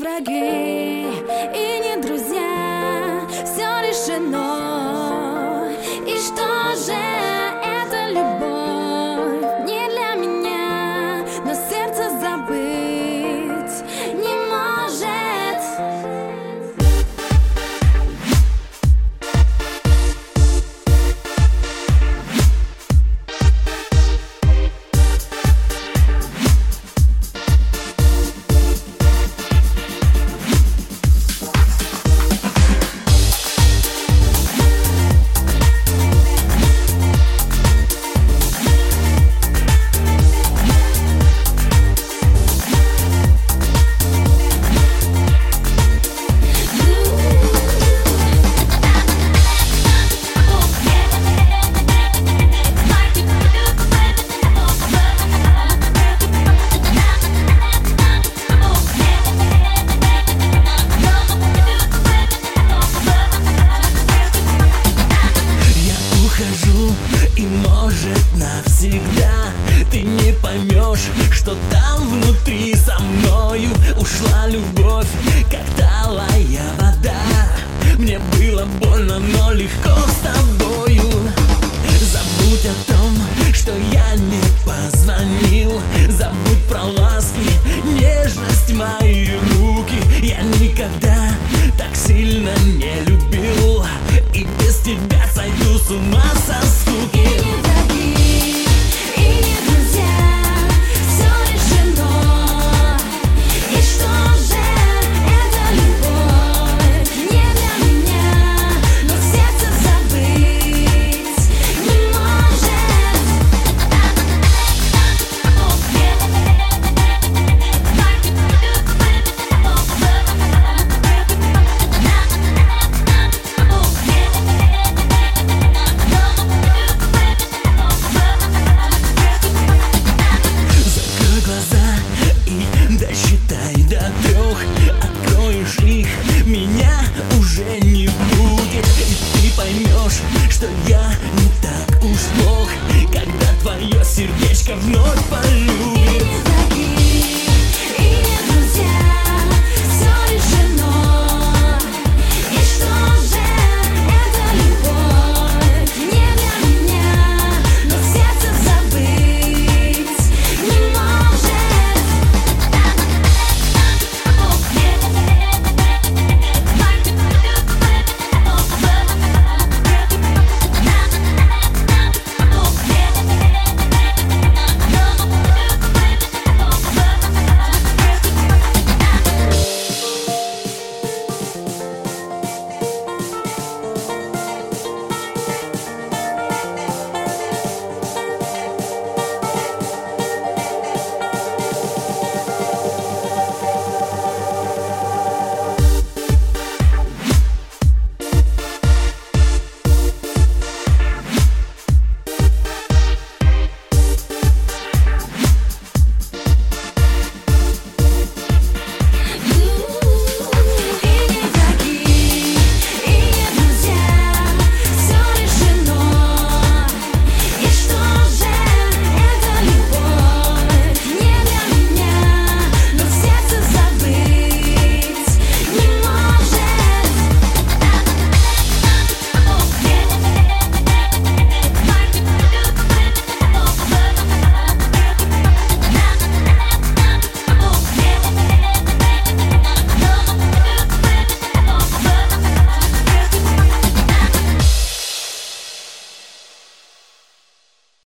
враги Навсегда. Ты не поймешь, что там внутри со мною Ушла любовь, как талая вода. Мне было больно, но легко с тобою. Забудь о том, что я не позвонил. Забудь про ласки, нежность мои руки. Я никогда так сильно не любил. И без тебя сойду с ума что я